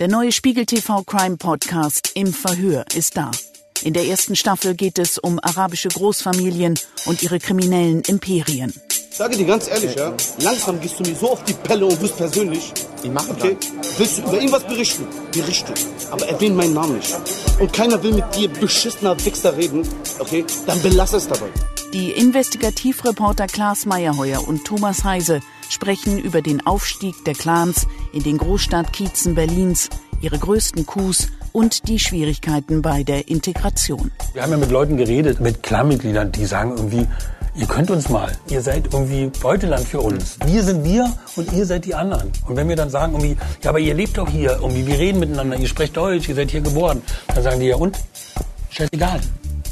Der neue Spiegel TV Crime Podcast Im Verhör ist da. In der ersten Staffel geht es um arabische Großfamilien und ihre kriminellen Imperien. Ich sage dir ganz ehrlich, ja, langsam gehst du mir so auf die Pelle und wirst persönlich. Ich mache Okay? Willst du über irgendwas berichten? Berichte. Aber erwähne meinen Namen nicht. Und keiner will mit dir beschissener Wichser reden. Okay? Dann belass es dabei. Die Investigativreporter Klaas Meyerheuer und Thomas Heise sprechen über den Aufstieg der Clans in den Großstadtkiezen Berlins, ihre größten Coups und die Schwierigkeiten bei der Integration. Wir haben ja mit Leuten geredet, mit Clanmitgliedern, die sagen irgendwie, ihr könnt uns mal, ihr seid irgendwie Beuteland für uns. Wir sind wir und ihr seid die anderen. Und wenn wir dann sagen irgendwie, ja, aber ihr lebt doch hier, irgendwie, wir reden miteinander, ihr sprecht Deutsch, ihr seid hier geboren, dann sagen die ja und? Scheißegal.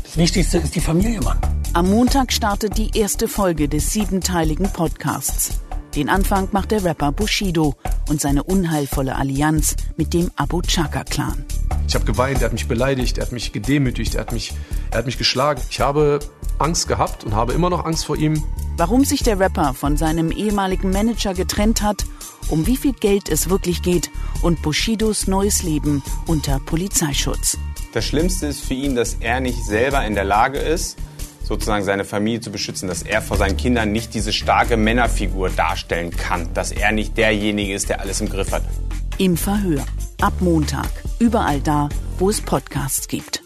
Das Wichtigste ist die Familie, Mann. Am Montag startet die erste Folge des siebenteiligen Podcasts. Den Anfang macht der Rapper Bushido und seine unheilvolle Allianz mit dem Abu Chaka-Clan. Ich habe geweint, er hat mich beleidigt, er hat mich gedemütigt, er hat mich, er hat mich geschlagen. Ich habe Angst gehabt und habe immer noch Angst vor ihm. Warum sich der Rapper von seinem ehemaligen Manager getrennt hat, um wie viel Geld es wirklich geht und Bushidos neues Leben unter Polizeischutz. Das Schlimmste ist für ihn, dass er nicht selber in der Lage ist, sozusagen seine Familie zu beschützen, dass er vor seinen Kindern nicht diese starke Männerfigur darstellen kann, dass er nicht derjenige ist, der alles im Griff hat. Im Verhör. Ab Montag. Überall da, wo es Podcasts gibt.